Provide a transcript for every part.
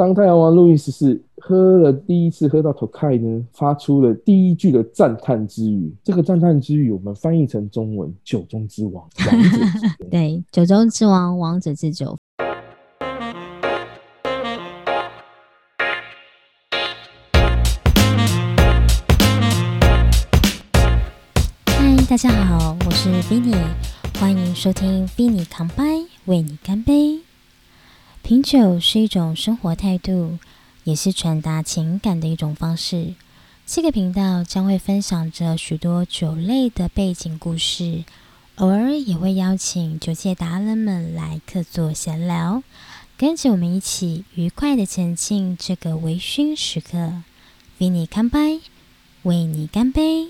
当太阳王路易十四喝了第一次喝到 Tokai 呢，发出了第一句的赞叹之语。这个赞叹之语，我们翻译成中文“酒中之王”，王者之 对，酒中之王，王者之酒。嗨，大家好，我是 Vinny，欢迎收听 Vinny 扛杯，为你干杯。品酒是一种生活态度，也是传达情感的一种方式。这个频道将会分享着许多酒类的背景故事，偶尔也会邀请酒界达人们来客座闲聊，跟着我们一起愉快的前进这个微醺时刻。为你干杯，为你干杯。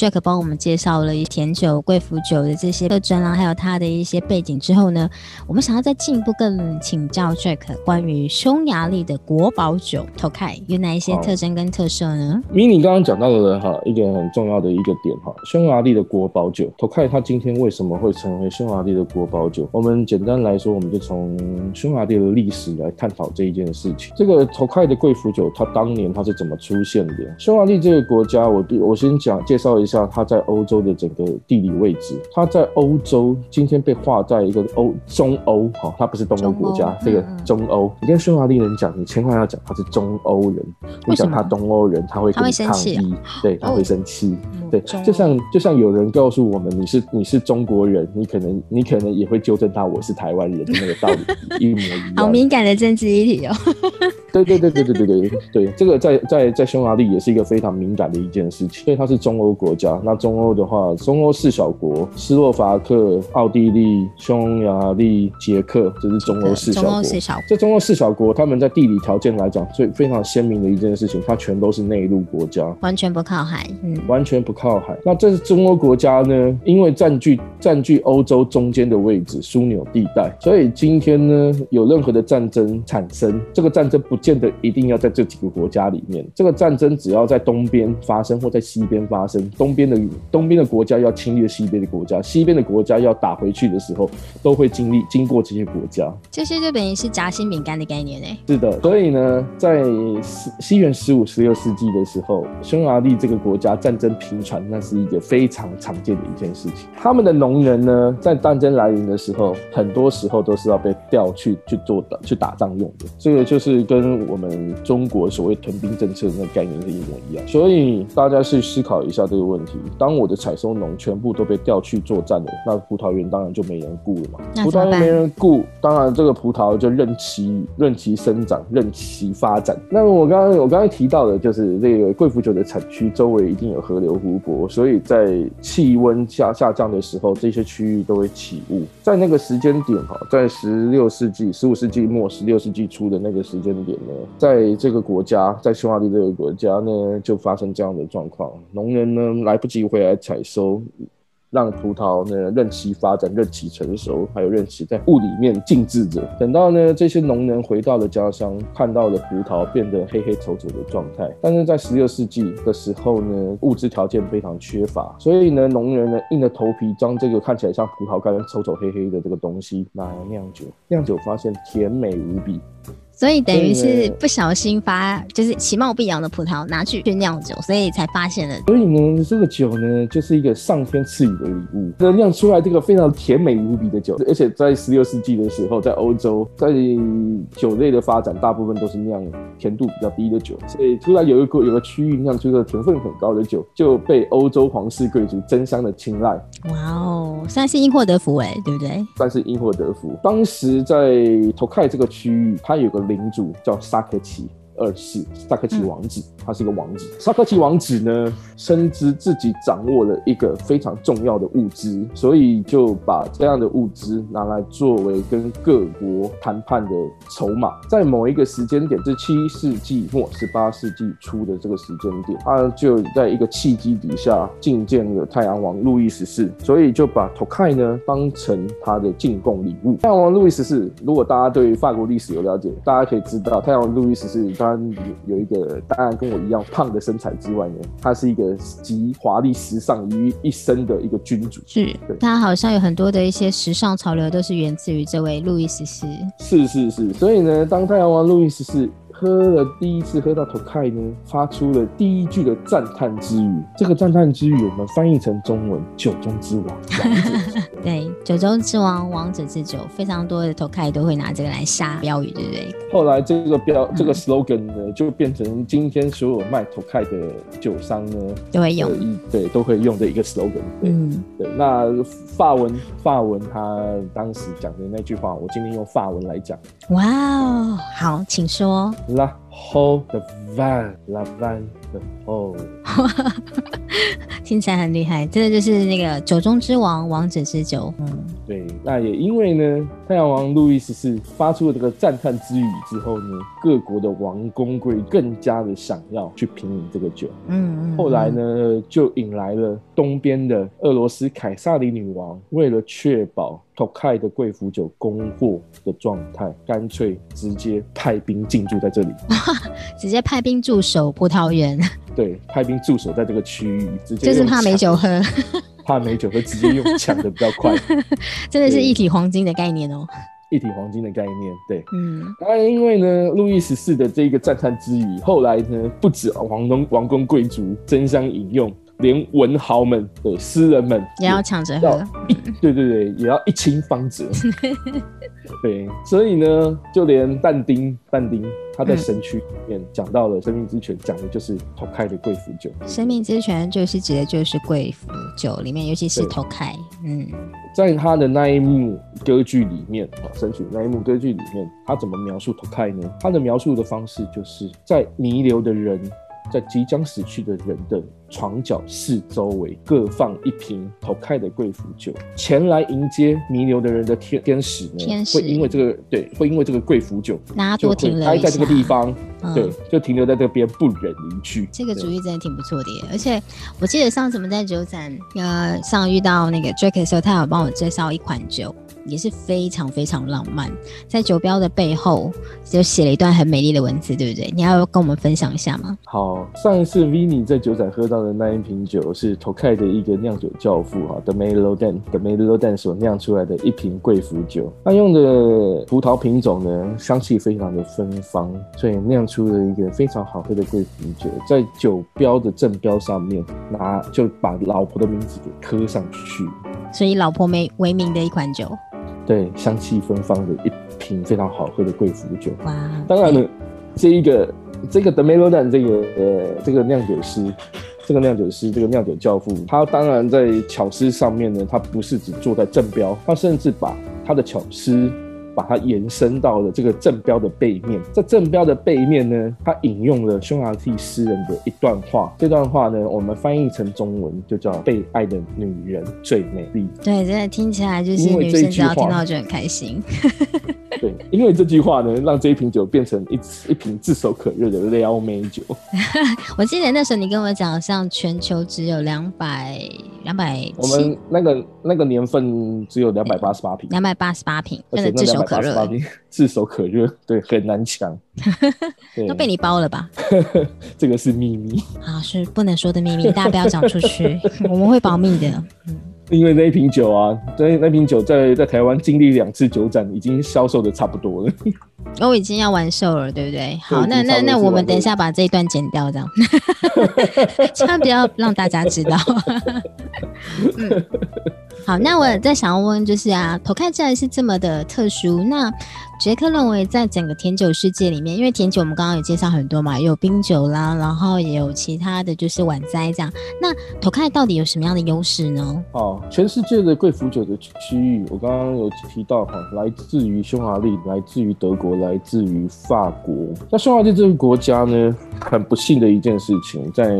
Jack 帮我们介绍了甜酒、贵腐酒的这些特征啊，还有它的一些背景之后呢，我们想要再进一步更请教 Jack 关于匈牙利的国宝酒 Tokai 有哪一些特征跟特色呢？迷你刚刚讲到了哈，一个很重要的一个点哈，匈牙利的国宝酒 Tokai 它今天为什么会成为匈牙利的国宝酒？我们简单来说，我们就从匈牙利的历史来探讨这一件事情。这个 Tokai 的贵腐酒，它当年它是怎么出现的？匈牙利这个国家，我我先讲介绍一下下。下它在欧洲的整个地理位置，它在欧洲今天被划在一个欧中欧，哈，它不是东欧国家，这个中欧。你跟匈牙利人讲，你千万要讲他是中欧人，你讲他东欧人，他会跟你抗议，对，他会生气，对，就像就像有人告诉我们你是你是中国人，你可能你可能也会纠正他我是台湾人的那个道理一模一样。好敏感的政治议题哦。对对对对对对对对，这个在在在匈牙利也是一个非常敏感的一件事情，因为它是中欧国家。那中欧的话，中欧四小国：斯洛伐克、奥地利、匈牙利、捷克，这是中欧四小国。这中欧四小国，他们在地理条件来讲，最非常鲜明的一件事情，它全都是内陆国家，完全不靠海。嗯，完全不靠海。那这是中欧国家呢？因为占据占据欧洲中间的位置，枢纽地带，所以今天呢，有任何的战争产生，这个战争不。见得一定要在这几个国家里面，这个战争只要在东边发生或在西边发生，东边的东边的国家要侵略西边的国家，西边的国家要打回去的时候，都会经历经过这些国家。这些就等于是夹心饼干的概念呢。是的，所以呢，在西西元十五、十六世纪的时候，匈牙利这个国家战争频传，那是一个非常常见的一件事情。他们的农人呢，在战争来临的时候，很多时候都是要被调去去做的去打仗用的。这个就是跟我们中国所谓屯兵政策的那个概念是一模一样，所以大家去思考一下这个问题：当我的采收农全部都被调去作战了，那葡萄园当然就没人雇了嘛。葡萄园没人雇，当然这个葡萄就任其任其生长，任其发展。那么我刚刚我刚才提到的就是这个贵腐酒的产区周围一定有河流湖泊，所以在气温下下降的时候，这些区域都会起雾。在那个时间点哈，在十六世纪、十五世纪末、十六世纪初的那个时间点呢。在这个国家，在匈牙利这个国家呢，就发生这样的状况，农人呢来不及回来采收。让葡萄呢任其发展、任其成熟，还有任其在雾里面静置着。等到呢这些农人回到了家乡，看到了葡萄变得黑黑丑丑的状态。但是在十六世纪的时候呢，物质条件非常缺乏，所以呢农人呢硬着头皮将这个看起来像葡萄干、丑丑黑黑的这个东西拿来酿酒。酿酒发现甜美无比。所以等于是不小心发，就是其貌不扬的葡萄拿去去酿酒，所以才发现了。所以呢，这个酒呢，就是一个上天赐予的礼物，能酿出来这个非常甜美无比的酒。而且在十六世纪的时候，在欧洲，在酒类的发展，大部分都是酿甜度比较低的酒。所以突然有一个有个区域酿出个甜分很高的酒，就被欧洲皇室贵族争相的青睐。哇哦，算是因祸得福哎，对不对？算是因祸得福。当时在投开这个区域，它有个。领主叫萨克奇二世，萨克奇王子。他是一个王子，萨克奇王子呢，深知自己掌握了一个非常重要的物资，所以就把这样的物资拿来作为跟各国谈判的筹码。在某一个时间点，这七世纪末、十八世纪初的这个时间点，他就在一个契机底下觐见了太阳王路易十四，所以就把 Tokai 呢当成他的进贡礼物。太阳王路易十四，如果大家对法国历史有了解，大家可以知道，太阳王路易十四他他有一个当然跟我一样胖的身材之外呢，他是一个集华丽时尚于一身的一个君主。是，他好像有很多的一些时尚潮流都是源自于这位路易十四。是是是，所以呢，当太阳王路易十四。喝了第一次喝到头开呢，发出了第一句的赞叹之语。这个赞叹之语，我们翻译成中文“酒中之王”。对，酒中之王，王者之酒，非常多的头开都会拿这个来下标语，对不对？后来这个标这个 slogan 呢，就变成今天所有卖头开的酒商呢都会用，对，都会用的一个 slogan。嗯，对。那法文，法文他当时讲的那句话，我今天用法文来讲。哇哦，好，请说。La whole the van, la van the whole。听起来很厉害，真的就是那个酒中之王，王者之酒。嗯，对。那也因为呢，太阳王路易十四发出了这个赞叹之语之后呢，各国的王公贵更加的想要去品饮这个酒。嗯嗯。后来呢，就引来了东边的俄罗斯凯撒里女王，为了确保。托凯的贵腐酒供货的状态，干脆直接派兵进驻在这里，直接派兵驻守葡萄园。对，派兵驻守在这个区域，直接就是怕没酒喝，怕没酒喝，直接用抢的比较快。真的是一体黄金的概念哦，一体黄金的概念。对，嗯，当然因为呢，路易十四的这个赞叹之语，后来呢，不止王公王公贵族争相引用。连文豪们、对诗人们也要抢着喝，对对对，也要一清方泽。对，所以呢，就连但丁，但丁他在《神曲》里面讲到了生命之泉，讲的就是头开的贵腐酒。生命之泉就是指的就是贵腐酒里面，尤其是头开。嗯，在他的那一幕歌剧里面啊，《神曲》那一幕歌剧里面，他怎么描述头开呢？他的描述的方式就是在弥留的人。在即将死去的人的床角四周围各放一瓶头开的贵腐酒，前来迎接弥留的人的天天使呢，会因为这个对，会因为这个贵腐酒，就待在这个地方，对，就停留在这边不忍离去。这个主意真的挺不错的耶，而且我记得上次我们在酒展呃上遇到那个 Jack 的时候，他有帮我介绍一款酒。也是非常非常浪漫，在酒标的背后就写了一段很美丽的文字，对不对？你要跟我们分享一下吗？好，上一次 Vinny 在酒展喝到的那一瓶酒是 Tokai 的一个酿酒教父哈，The Melodan，The Melodan 所酿出来的一瓶贵腐酒。他用的葡萄品种呢，香气非常的芬芳，所以酿出了一个非常好喝的贵腐酒。在酒标的正标上面拿就把老婆的名字给刻上去，所以老婆为为名的一款酒。对，香气芬芳的一瓶非常好喝的贵腐酒。哇！当然了，这一个这个德梅罗丹这个呃这个酿酒师，这个酿酒师这个酿酒教父，他当然在巧思上面呢，他不是只做在正标，他甚至把他的巧思。把它延伸到了这个正标的背面，在正标的背面呢，它引用了匈牙利诗人的一段话。这段话呢，我们翻译成中文就叫“被爱的女人最美丽”。对，真的听起来就是女生只要听到就很开心。对，因为这句话呢，让这一瓶酒变成一一瓶炙手可热的撩妹酒。我记得那时候你跟我讲，像全球只有两百两百，我们那个那个年份只有两百八十八瓶，两百八十八瓶，真的炙手可热，炙手 可热，对，很难抢，都被你包了吧？这个是秘密。啊，是不能说的秘密，大家不要讲出去，我们会保密的。嗯。因为那一瓶酒啊，那那瓶酒在在台湾经历两次酒展，已经销售的差不多了。我 已经要完售了，对不对？好，那那那我们等一下把这一段剪掉，这样，千万不要让大家知道。嗯，好，那我再想要问，就是啊，头看起来是这么的特殊，那。杰克认为，在整个甜酒世界里面，因为甜酒我们刚刚有介绍很多嘛，有冰酒啦，然后也有其他的就是晚摘这样。那头开到底有什么样的优势呢？哦，全世界的贵腐酒的区域，我刚刚有提到哈，来自于匈牙利，来自于德国，来自于法国。那匈牙利这个国家呢，很不幸的一件事情，在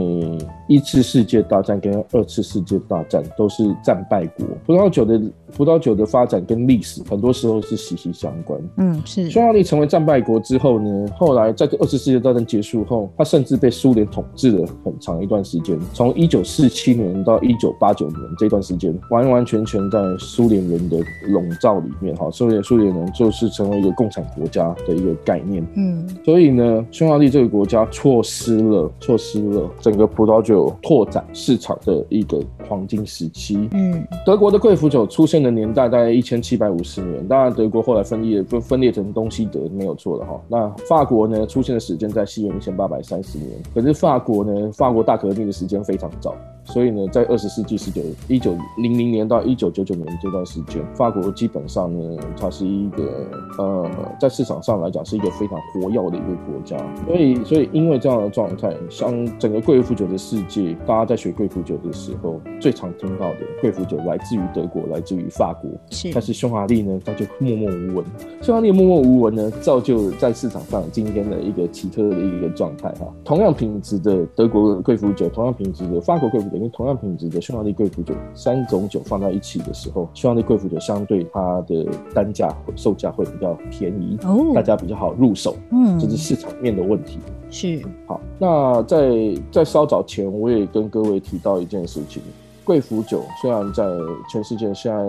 一次世界大战跟二次世界大战都是战败国，葡萄酒的葡萄酒的发展跟历史很多时候是息息相关。嗯，是。匈牙利成为战败国之后呢，后来在这二次世界大战结束后，它甚至被苏联统治了很长一段时间，从一九四七年到一九八九年这段时间，完完全全在苏联人的笼罩里面。哈，苏联苏联人就是成为一个共产国家的一个概念。嗯，所以呢，匈牙利这个国家错失了错失了整个葡萄酒拓展市场的一个黄金时期。嗯，德国的贵腐酒出现的年代大概一千七百五十年，当然德国后来分裂分分裂成东西德没有错的哈。那法国呢，出现的时间在西元一千八百三十年，可是法国呢，法国大革命的时间非常早。所以呢，在二十世纪十九一九零零年到一九九九年这段时间，法国基本上呢，它是一个呃，在市场上来讲是一个非常活跃的一个国家。所以，所以因为这样的状态，像整个贵腐酒的世界，大家在学贵腐酒的时候，最常听到的贵腐酒来自于德国，来自于法国。是，但是匈牙利呢，它就默默无闻。匈牙利默默无闻呢，造就在市场上今天的一个奇特的一个状态哈。同样品质的德国贵腐酒，同样品质的法国贵腐酒。跟同样品质的匈牙利贵腐酒，三种酒放在一起的时候，匈牙利贵腐酒相对它的单价售价会比较便宜，哦，大家比较好入手，嗯，这是市场面的问题。是，好，那在在稍早前，我也跟各位提到一件事情，贵腐酒虽然在全世界现在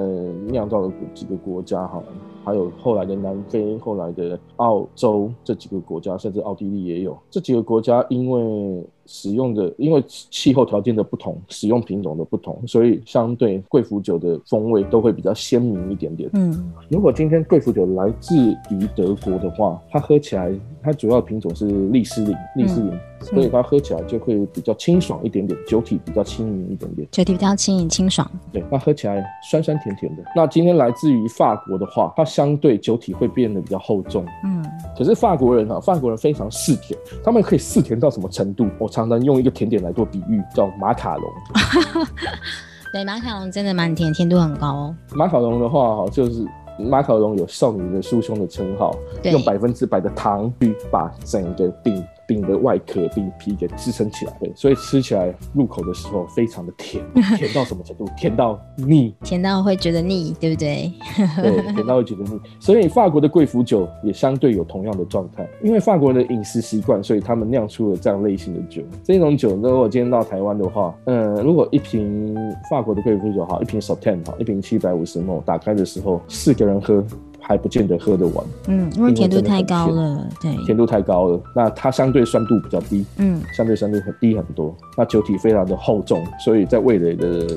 酿造的几个国家，哈。还有后来的南非、后来的澳洲这几个国家，甚至奥地利也有这几个国家，因为使用的因为气候条件的不同，使用品种的不同，所以相对贵腐酒的风味都会比较鲜明一点点。嗯，如果今天贵腐酒来自于德国的话，它喝起来，它主要品种是利斯林，利斯林。所以它喝起来就会比较清爽一点点，酒体比较轻盈一点点，酒体比较轻盈清爽。对，那喝起来酸酸甜甜的。那今天来自于法国的话，它相对酒体会变得比较厚重。嗯，可是法国人啊，法国人非常嗜甜，他们可以嗜甜到什么程度？我常常用一个甜点来做比喻，叫马卡龙。对，马卡龙真的蛮甜，甜度很高哦。马卡龙的话，哈，就是马卡龙有少女的酥胸的称号，用百分之百的糖去把整个饼。饼的外壳、饼皮给支撑起来，的，所以吃起来入口的时候非常的甜，甜到什么程度？甜到腻，甜到会觉得腻，对不对？对，甜到会觉得腻。所以法国的贵腐酒也相对有同样的状态，因为法国人的饮食习惯，所以他们酿出了这样类型的酒。这种酒，如果今天到台湾的话，嗯，如果一瓶法国的贵腐酒哈，一瓶 s o t e n 哈，一瓶七百五十 ml，打开的时候四个人喝。还不见得喝得完，嗯，因为甜度太高了，对，甜度太高了，那它相对酸度比较低，嗯，相对酸度很低很多，那酒体非常的厚重，所以在味蕾的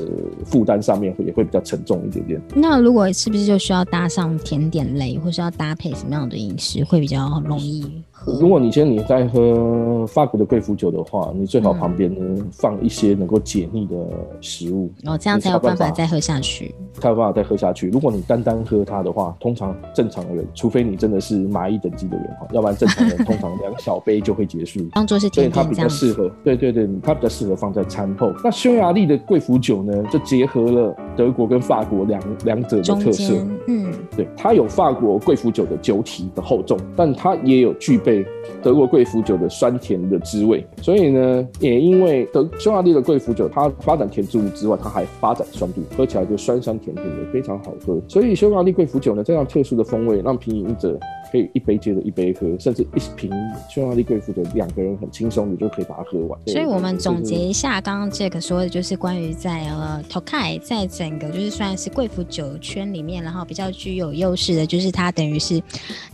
负担上面会也会比较沉重一点点。那如果是不是就需要搭上甜点类，或是要搭配什么样的饮食会比较容易？如果你今天你在喝法国的贵腐酒的话，你最好旁边呢放一些能够解腻的食物，哦，这样才有办法再喝下去，才有办法再喝下去。如果你单单喝它的话，通常正常人，除非你真的是蚂蚁等级的人哈，要不然正常人通常两小杯就会结束。当做是所以它比较适合，对对对，它比较适合放在餐后。那匈牙利的贵腐酒呢，就结合了德国跟法国两两者的特色，嗯，对，它有法国贵腐酒的酒体的厚重，但它也有具备。德国贵腐酒的酸甜的滋味，所以呢，也因为德匈牙利的贵腐酒，它发展甜之物之外，它还发展酸度，喝起来就酸酸甜甜的，非常好喝。所以匈牙利贵腐酒呢，这样特殊的风味，让品饮者。可以一杯接着一杯喝，甚至一瓶匈牙利贵妇的两个人很轻松的就可以把它喝完。所以，我们总结一下，刚刚 Jack 说的就是关于在呃 Tokai 在整个就是算是贵妇酒圈里面，然后比较具有优势的，就是它等于是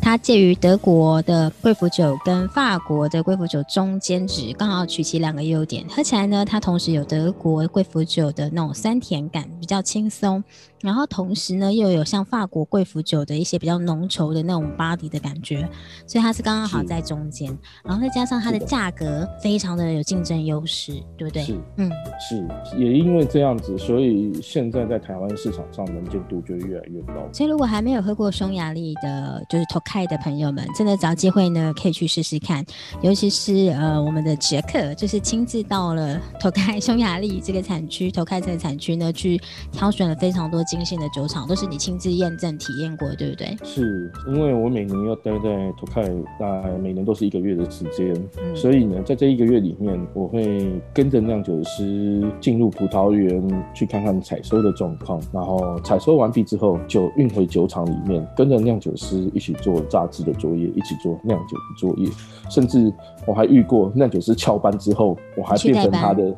它介于德国的贵妇酒跟法国的贵妇酒中间值，刚好取其两个优点。喝起来呢，它同时有德国贵妇酒的那种酸甜感，比较轻松。然后同时呢，又有像法国贵腐酒的一些比较浓稠的那种 body 的感觉，所以它是刚刚好在中间。然后再加上它的价格非常的有竞争优势，对不对？是，嗯，是。也因为这样子，所以现在在台湾市场上能见度就越来越高。所以如果还没有喝过匈牙利的，就是 Tokai 的朋友们，真的找机会呢，可以去试试看。尤其是呃，我们的杰克就是亲自到了 Tokai 匈牙利这个产区，Tokai 这个产区呢，去挑选了非常多。精心的酒厂都是你亲自验证体验过，对不对？是因为我每年要待在托凯，大概每年都是一个月的时间，嗯。所以呢，在这一个月里面，我会跟着酿酒师进入葡萄园去看看采收的状况，然后采收完毕之后，就运回酒厂里面，跟着酿酒师一起做榨汁的作业，一起做酿酒的作业，甚至我还遇过酿酒师翘班之后，我还去变成他的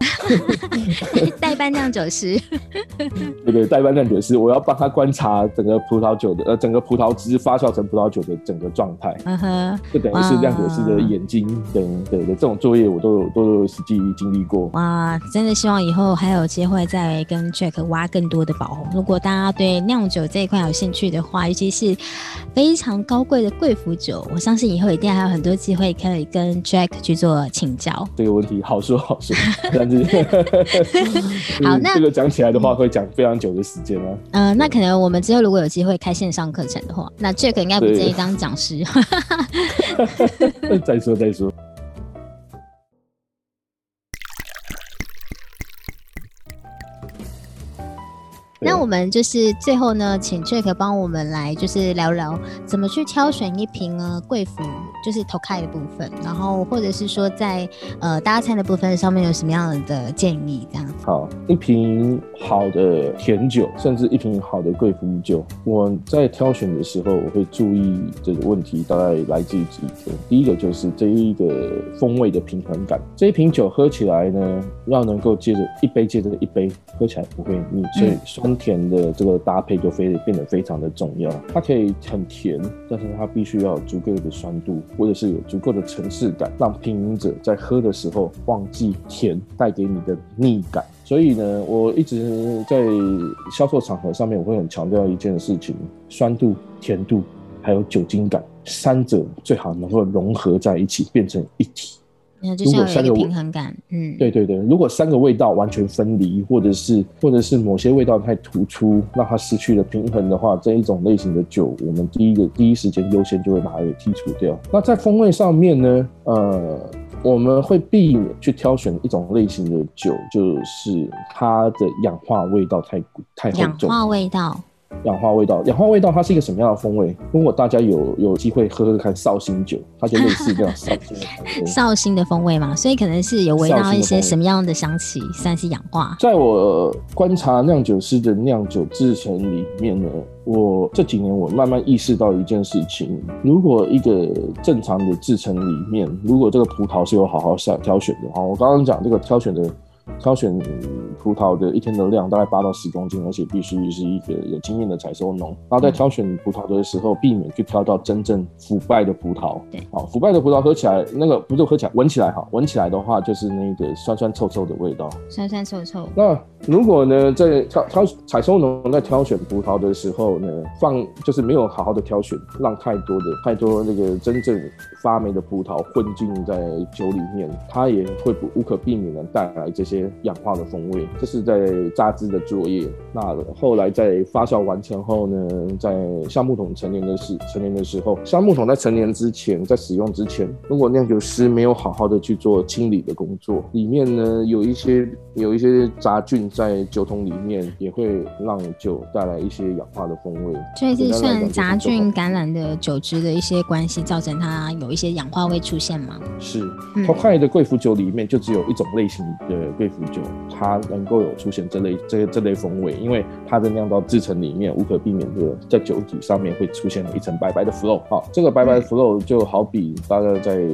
代班酿酒师，对对，代班酿酒师，我要帮他观察整个葡萄酒的呃，整个葡萄汁发酵成葡萄酒的整个状态，嗯哼，就等于是酿酒师的眼睛，等等的，这种作业我都有都有实际经历过。哇，真的希望以后还有机会再跟 Jack 挖更多的宝红。如果大家对酿酒这一块有兴趣的话，尤其是非常高贵的贵腐酒，我相信以后一定还有很多机会可以跟 Jack 去做请教。这个问题好说好说，但是 好那这个讲起来的话会讲非常久的时间啊。呃，那可能我们之后如果有机会开线上课程的话，那 Jack 应该不对介意当讲师。再 说 再说。我们就是最后呢，请 Jack 帮我们来就是聊聊怎么去挑选一瓶呢贵腐，就是头开的部分，然后或者是说在呃搭餐的部分上面有什么样的建议这样子。好，一瓶好的甜酒，甚至一瓶好的贵腐酒，我在挑选的时候，我会注意这个问题，大概来自于几个。第一个就是这一个风味的平衡感，这一瓶酒喝起来呢，要能够接着一杯接着一杯，喝起来不会腻，所以酸甜甜的这个搭配就非变得非常的重要。它可以很甜，但是它必须要有足够的酸度，或者是有足够的层次感，让品饮者在喝的时候忘记甜带给你的腻感。所以呢，我一直在销售场合上面，我会很强调一件事情：酸度、甜度还有酒精感，三者最好能够融合在一起，变成一体。如果三个平衡感，嗯，对对对，如果三个味道完全分离，或者是或者是某些味道太突出，让它失去了平衡的话，这一种类型的酒，我们第一个第一时间优先就会把它给剔除掉。那在风味上面呢，呃，我们会避免去挑选一种类型的酒，就是它的氧化味道太太厚重。氧化味道，氧化味道，氧化味道它是一个什么样的风味？如果大家有有机会喝喝看绍兴酒，它就类似这样绍兴的风味。绍兴的风味嘛，所以可能是有闻到一些什么样的香气，算是氧化。在我观察酿酒师的酿酒制成里面呢，我这几年我慢慢意识到一件事情：如果一个正常的制成里面，如果这个葡萄是有好好选挑选的话，我刚刚讲这个挑选的挑选葡萄的一天的量大概八到十公斤，而且必须是一个有经验的采收农。然后在挑选葡萄的时候，避免去挑到真正腐败的葡萄。对好，腐败的葡萄喝起来那个不是喝起来，闻起来哈，闻起来的话就是那个酸酸臭臭的味道。酸酸臭臭，那如果呢，在挑挑采收农在挑选葡萄的时候呢，放就是没有好好的挑选，让太多的太多那个真正发霉的葡萄混进在酒里面，它也会不无可避免的带来这些氧化的风味。这是在榨汁的作业。那后来在发酵完成后呢，在橡木桶成年的时成年的时候，橡木桶在成年之前，在使用之前，如果酿酒师没有好好的去做清理的工作，里面呢有一些有一些杂菌在酒桶里面，也会让酒带来一些氧化的风味。所以是简单来讲算杂菌种感染的酒质的一些关系，造成它有一些氧化味出现吗？是嗯 t o k a i 的贵腐酒里面就只有一种类型的贵腐酒，它能够有出现这类这这类风味，因为它的酿造制成里面无可避免的在酒体上面会出现了一层白白的 flow。好，这个白白的 flow 就好比大家在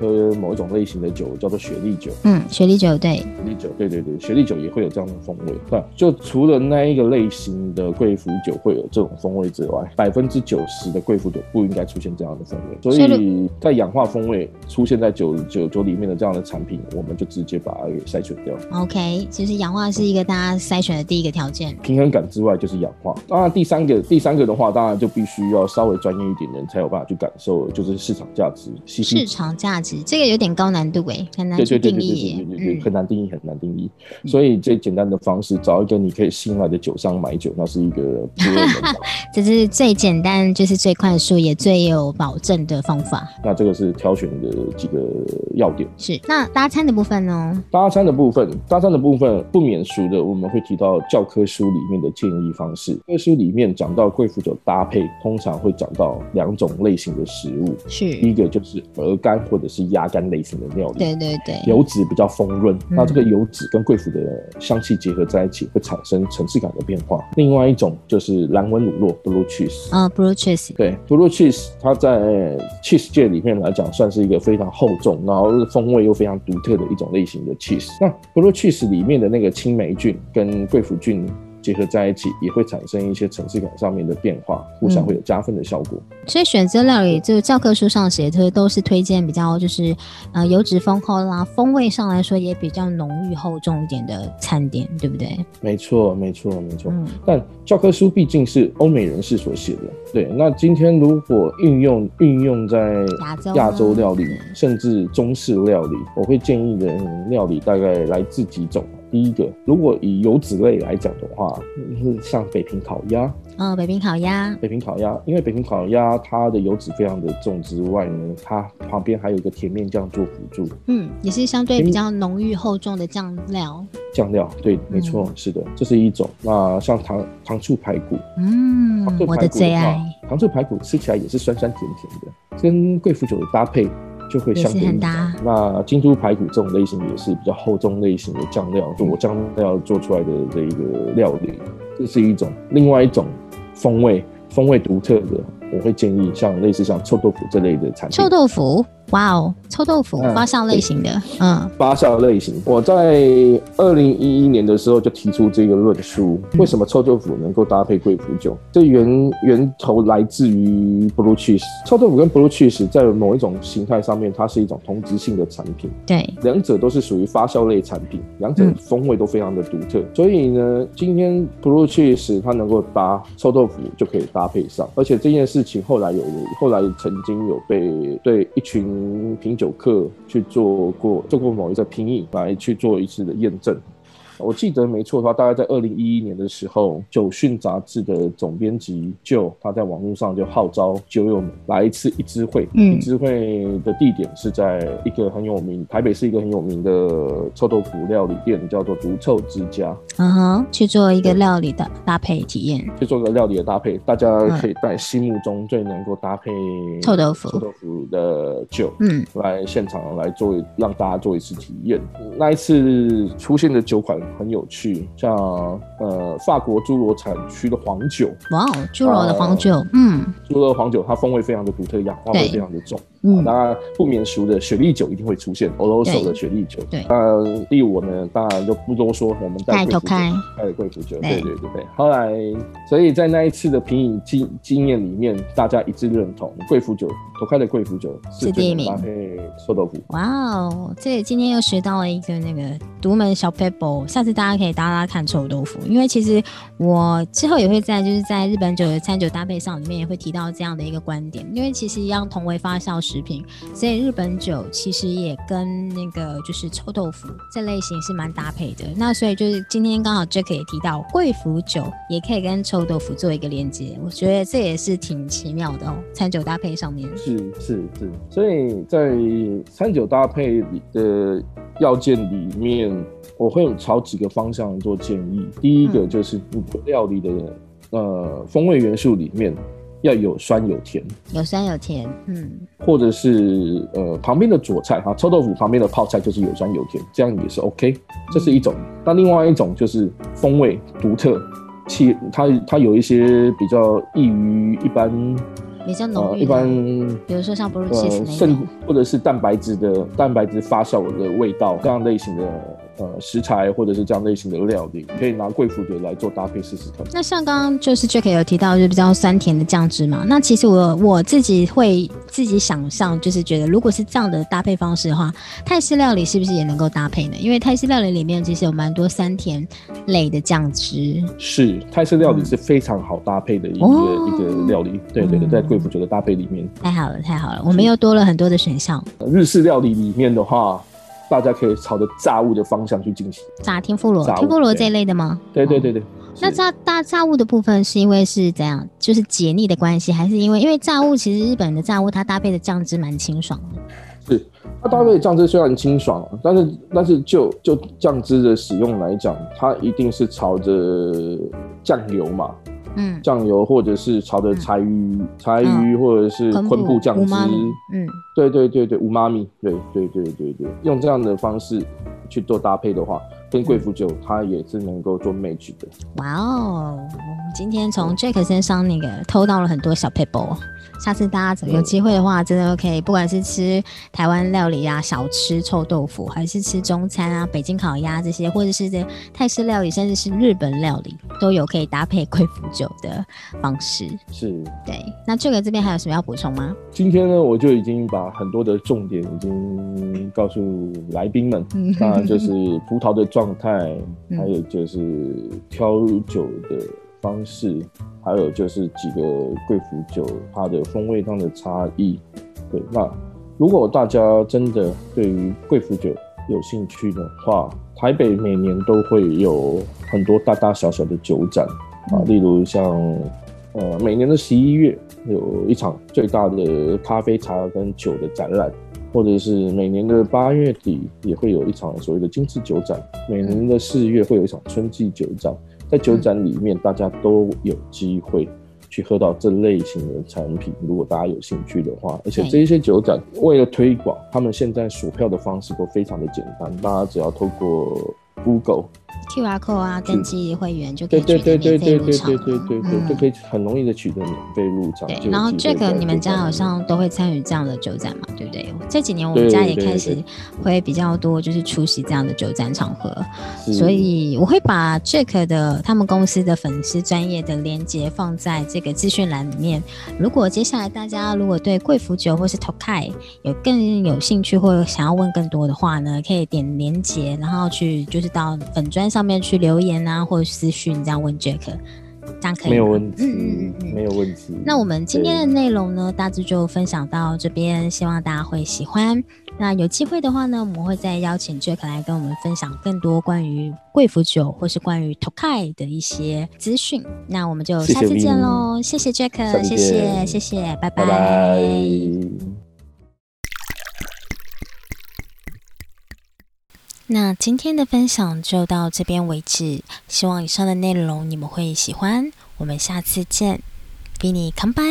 喝某一种类型的酒叫做雪莉酒。嗯，雪莉酒对，雪莉酒，对对对，雪莉酒也会有这样的风味。对，就除了那一个类型的贵腐酒会有这种风味之外，百分之九十的贵腐酒不应该出现这样的风味。所所以在氧化风味出现在酒酒酒里面的这样的产品，我们就直接把它给筛选掉。OK，其实氧化是一个大家筛选的第一个条件。平衡感之外就是氧化。当然，第三个第三个的话，当然就必须要稍微专业一点的人才有办法去感受，就是市场价值市场价值这个有点高难度诶，很难去对对对对对定义。对对对，嗯很难定义，很难定义。所以最简单的的方式，找一个你可以信赖的酒商买酒，那是一个。这是最简单，就是最快速也最有保证的方法。那这个是挑选的几个要点。是，那搭餐的部分呢？搭餐的部分，搭餐的部分不免俗的，我们会提到教科书里面的建议方式。教科书里面讲到贵腐酒搭配，通常会讲到两种类型的食物。是，第一个就是鹅肝或者是鸭肝类型的料理。对对对，油脂比较丰润，嗯那这个油脂跟贵腐的香气结合在一起，会产生层次感的变化。另外一种就是蓝纹乳酪 （blue cheese）。嗯，blue cheese，对，blue cheese 它在 cheese 界里面来讲，算是一个非常厚重，然后风味又非常独特的一种类型的 cheese。那 blue cheese 里面的那个青霉菌跟贵腐菌结合在一起，也会产生一些层次感上面的变化，互相会有加分的效果。所以选择料理，这个教科书上写的都是推荐比较就是呃油脂丰厚啦，风味上来说也比较浓郁厚重一点的餐点，对不对？没错，没错，没错。嗯，但教科书毕竟是欧美人士所写的，对。那今天如果运用运用在亚洲亚洲料理嗯，甚至中式料理，我会建议的料理大概来自几种。第一个，如果以油脂类来讲的话，就是像北平烤鸭。嗯，北平烤鸭，北平烤鸭，因为北平烤鸭它的油脂非常的重之外呢，它旁边还有一个甜面酱做辅助，嗯，也是相对比较浓郁厚重的酱料，酱料。对，没错，嗯是的，这是一种。那像糖糖醋排骨，嗯糖醋，我排骨的最爱，，糖醋排骨吃起来也是酸酸甜甜的，跟贵腐酒的搭配就会相对应搭的。那京都排骨这种类型也是比较厚重类型的酱料，就我酱料做出来的这一个料理，这是一种。另外一种风味风味独特的，我会建议像类似像臭豆腐这类的产品。臭豆腐，哇哦，臭豆腐嗯发酵类型的，嗯发酵类型，我在二零一一年的时候就提出这个论述：为什么臭豆腐能够搭配贵腐酒？这源源头来自于 blue cheese。臭豆腐跟 blue cheese 在某一种形态上面，它是一种同质性的产品，对，两者都是属于发酵类产品，两者嗯风味都非常的独特。所以呢，今天 blue cheese 它能够搭臭豆腐就可以搭配上，而且这件事情后来有后来曾经有被对一群品酒客去做过做过某一个品饮来去做一次的验证。我记得没错的话，大概在二零一一年的时候，《酒讯》杂志的总编辑就他在网络上就号召酒友们来一次一支会。嗯一支会的地点是在一个很有名，台北是一个很有名的臭豆腐料理店，叫做独臭之家，嗯哼，去做一个料理的搭配体验，去做个料理的搭配。大家可以在心目中最能够搭配臭豆腐臭豆腐的酒。嗯，来现场来做让大家做一次体验。那一次出现的酒款很有趣，像呃法国侏罗产区的黄酒，哇哦，侏罗的黄酒，嗯。侏罗黄酒它风味非常的独特，氧化味非常的重。嗯。当然不免俗的雪莉酒一定会出现，Oloroso 的雪莉酒。对。那第五呢，当然就不多说，我们带头开，开了贵腐酒，对。对对对对。后来，所以在那一次的品饮经经验里面，大家一致认同贵腐酒，头开的贵腐酒是是第一名。配臭豆腐。哇哦，这今天又学到了一个那个独门小 paper，下次大家可以搭搭看臭豆腐，因为其实我之后也会在就是在日本酒的餐酒搭配上里面也会提到这样的一个观点，因为其实一样同为发酵食品，所以日本酒其实也跟那个就是臭豆腐这类型是蛮搭配的。那所以就是今天刚好 Jack 也提到贵腐酒也可以跟臭豆腐做一个连接，我觉得这也是挺奇妙的哦，餐酒搭配上面。是是是，所以在餐酒搭配里的要件里面，我会有朝几个方向做建议。第一个嗯就是你的料理的呃风味元素里面要有酸有甜，有酸有甜，嗯，或者是呃旁边的佐菜哈，臭豆腐旁边的泡菜就是有酸有甜，这样也是 OK，这是一种。那另外一种就是风味独特，气它它有一些比较异于一般比较浓郁。呃一般比如说像呃 cheese 那甚，或者是蛋白质的蛋白质发酵的味道这样类型的呃食材，或者是这样类型的料理，可以拿贵腐酒来做搭配试试看。那像刚刚就是 Jack 有提到，就是比较酸甜的酱汁嘛。那其实我我自己会自己想象，就是觉得如果是这样的搭配方式的话，泰式料理是不是也能够搭配呢？因为泰式料理里面其实有蛮多酸甜类的酱汁。是泰式料理是非常好搭配的一个、哦一个料理，对对对，嗯在贵腐酒的搭配里面，太好了，太好了，我们又多了很多的选项。呃日式料理里面的话，大家可以朝着炸物的方向去进行。炸天妇罗，天妇罗对这一类的吗？对对对对。那是炸大炸物的部分是因为是怎样？就是解腻的关系，还是因为因为炸物其实日本的炸物它搭配的酱汁蛮清爽的。是它搭配的酱汁虽然清爽，但是但是就就酱汁的使用来讲，它一定是朝着酱油嘛，嗯，酱油或者是炒的柴鱼、柴鱼或者是昆布酱汁，嗯，对对对对，五妈咪，对对对对对，用这样的方式去做搭配的话，跟贵腐酒它也是能够做 match 的。哇哦，我们今天从 Jack 身上那个偷到了很多小 paper。下次大家有机会的话，真的可以，不管是吃台湾料理啊、小吃臭豆腐，还是吃中餐啊、北京烤鸭这些，或者是这泰式料理，甚至是日本料理，都有可以搭配贵腐酒的方式。是，对，那这个这边还有什么要补充吗？今天呢，我就已经把很多的重点已经告诉来宾们，嗯当然就是葡萄的状态，嗯还有就是挑酒的方式，还有就是几个贵腐酒它的风味上的差异。对，那如果大家真的对于贵腐酒有兴趣的话，台北每年都会有很多大大小小的酒展啊，例如像呃每年的十一月有一场最大的咖啡茶跟酒的展览，或者是每年的八月底也会有一场所谓的精致酒展，每年的四月会有一场春季酒展，在酒展里面大家都有机会。去喝到这类型的产品，如果大家有兴趣的话，而且这一些酒展为了推广，他们现在数票的方式都非常的简单，大家只要透过 Google QR code 啊，登记会员就可以取得免费对对对对入场。对对对对对，嗯就可以很容易的取得免费入场。对然后这个你们家好像都会参与这样的酒展嘛，对不对？这几年我们家也开始会比较多，就是出席这样的酒展场合，所以我会把 Jack 的他们公司的粉丝专业的连接放在这个资讯栏里面。如果接下来大家如果对贵腐酒或是 Tokai 有更有兴趣，或者想要问更多的话呢，可以点连接，然后去就是到粉砖上面去留言啊，或者私讯这样问 Jack，这样可以没有问题，嗯嗯嗯没有问题。那我们今天的内容呢，大致就分享到这边，希望大家会喜欢。那有机会的话呢，我们会再邀请 Jack 来跟我们分享更多关于贵腐酒或是关于 Tokai 的一些资讯。那我们就下次见喽，谢谢 Jack，下次谢谢谢谢，拜拜拜。那今天的分享就到这边为止，希望以上的内容你们会喜欢。我们下次见，比你康拜。